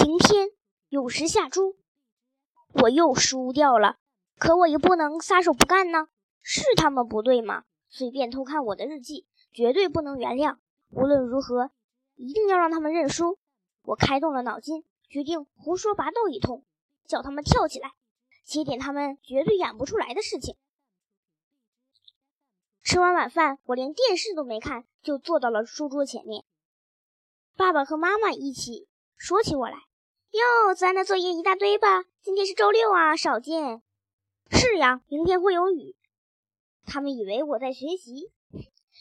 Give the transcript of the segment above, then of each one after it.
晴天有时下猪，我又输掉了。可我也不能撒手不干呢。是他们不对吗？随便偷看我的日记，绝对不能原谅。无论如何，一定要让他们认输。我开动了脑筋，决定胡说八道一通，叫他们跳起来，写点他们绝对演不出来的事情。吃完晚饭，我连电视都没看，就坐到了书桌前面。爸爸和妈妈一起说起我来：“哟，咱的作业一大堆吧？今天是周六啊，少见。”“是呀，明天会有雨。”他们以为我在学习。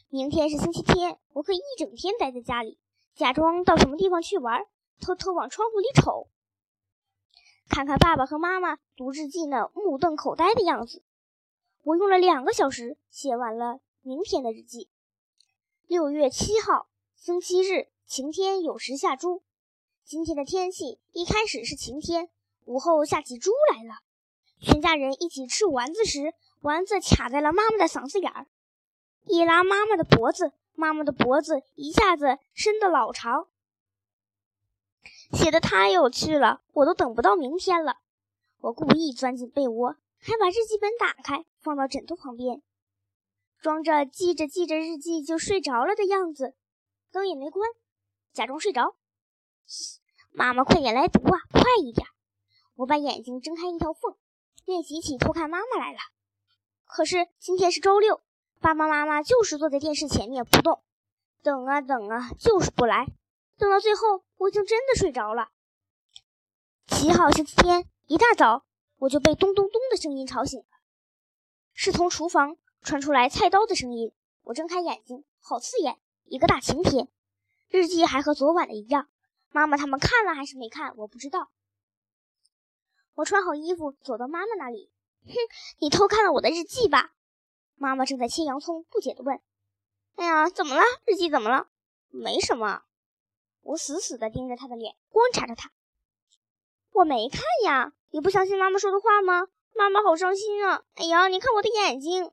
明天是星期天，我可以一整天待在家里，假装到什么地方去玩，偷偷往窗户里瞅，看看爸爸和妈妈读日记那目瞪口呆的样子。我用了两个小时写完了明天的日记。六月七号，星期日，晴天有时下猪。今天的天气一开始是晴天，午后下起猪来了。全家人一起吃丸子时，丸子卡在了妈妈的嗓子眼儿，一拉妈妈的脖子，妈妈的脖子一下子伸得老长。写的太有趣了，我都等不到明天了。我故意钻进被窝，还把日记本打开。放到枕头旁边，装着记着记着日记就睡着了的样子，灯也没关，假装睡着。妈妈，快点来读啊，快一点！我把眼睛睁开一条缝，练习起偷看妈妈来了。可是今天是周六，爸爸妈妈就是坐在电视前面不动，等啊等啊，就是不来。等到最后，我已经真的睡着了。七号星期天一大早，我就被咚咚咚的声音吵醒了。是从厨房传出来菜刀的声音。我睁开眼睛，好刺眼！一个大晴天，日记还和昨晚的一样。妈妈他们看了还是没看？我不知道。我穿好衣服，走到妈妈那里。哼，你偷看了我的日记吧？妈妈正在切洋葱，不解地问：“哎呀，怎么了？日记怎么了？没什么。”我死死地盯着她的脸，观察着她。我没看呀，你不相信妈妈说的话吗？妈妈好伤心啊！哎呀，你看我的眼睛。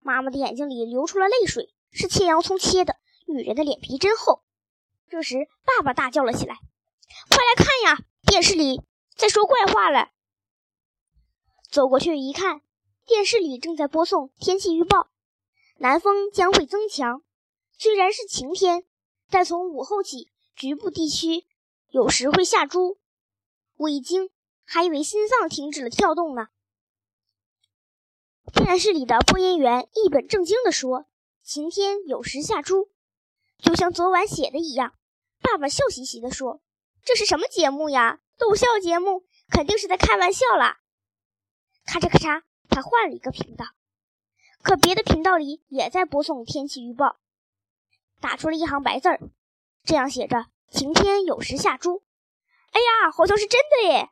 妈妈的眼睛里流出了泪水，是切洋葱切的。女人的脸皮真厚。这时，爸爸大叫了起来：“快来看呀，电视里在说怪话了！”走过去一看，电视里正在播送天气预报：南风将会增强。虽然是晴天，但从午后起，局部地区有时会下猪。我一惊，还以为心脏停止了跳动呢。电视里的播音员一本正经地说：“晴天有时下猪，就像昨晚写的一样。”爸爸笑嘻嘻地说：“这是什么节目呀？逗笑节目？肯定是在开玩笑啦！”咔嚓咔嚓，他换了一个频道，可别的频道里也在播送天气预报，打出了一行白字儿，这样写着：“晴天有时下猪。”哎呀，好像是真的耶！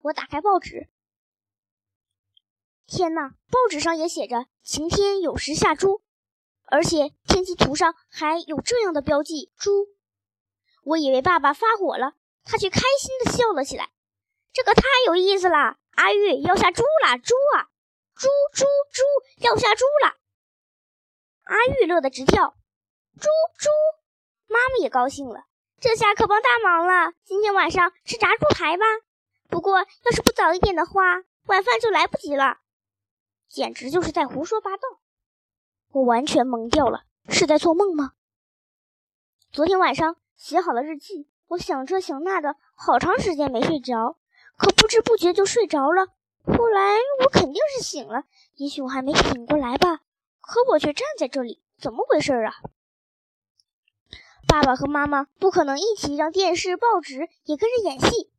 我打开报纸。天哪！报纸上也写着“晴天有时下猪”，而且天气图上还有这样的标记“猪”。我以为爸爸发火了，他却开心地笑了起来。这可太有意思了！阿玉要下猪了，猪啊，猪猪猪要下猪了！阿玉乐得直跳。猪猪，妈妈也高兴了，这下可帮大忙了。今天晚上吃炸猪排吧。不过要是不早一点的话，晚饭就来不及了。简直就是在胡说八道！我完全懵掉了，是在做梦吗？昨天晚上写好了日记，我想这想那的，好长时间没睡着，可不知不觉就睡着了。后来我肯定是醒了，也许我还没醒过来吧，可我却站在这里，怎么回事啊？爸爸和妈妈不可能一起让电视、报纸也跟着演戏。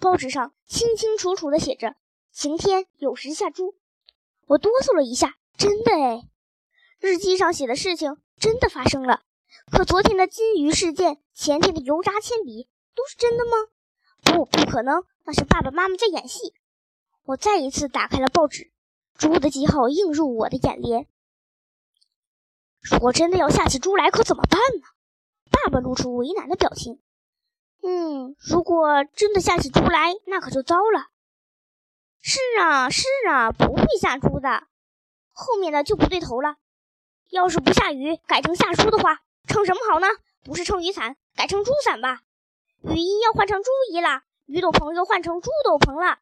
报纸上清清楚楚地写着：“晴天有时下猪。”我哆嗦了一下，真的哎，日记上写的事情真的发生了。可昨天的金鱼事件，前天的油炸铅笔，都是真的吗？不，不可能，那是爸爸妈妈在演戏。我再一次打开了报纸，猪的记号映入我的眼帘。如果真的要下起猪来，可怎么办呢？爸爸露出为难的表情。嗯，如果真的下起猪来，那可就糟了。是啊，是啊，不会下猪的。后面的就不对头了。要是不下雨，改成下猪的话，撑什么好呢？不是撑雨伞，改成猪伞吧。雨衣要换成猪衣啦，雨斗篷又换成猪斗篷了。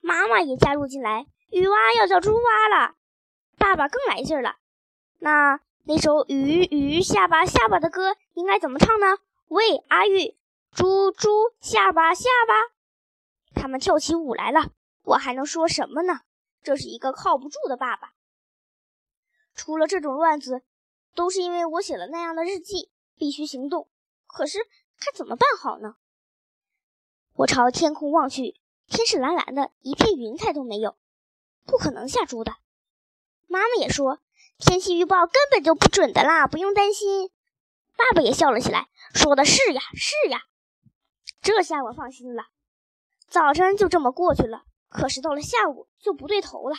妈妈也加入进来，雨蛙要叫猪蛙了。爸爸更来劲了，那那首鱼鱼下巴下巴的歌应该怎么唱呢？喂，阿玉，猪猪下巴下巴。他们跳起舞来了，我还能说什么呢？这是一个靠不住的爸爸。出了这种乱子，都是因为我写了那样的日记，必须行动。可是该怎么办好呢？我朝天空望去，天是蓝蓝的，一片云彩都没有，不可能下猪的。妈妈也说，天气预报根本就不准的啦，不用担心。爸爸也笑了起来，说的是呀，是呀。这下我放心了。早晨就这么过去了，可是到了下午就不对头了。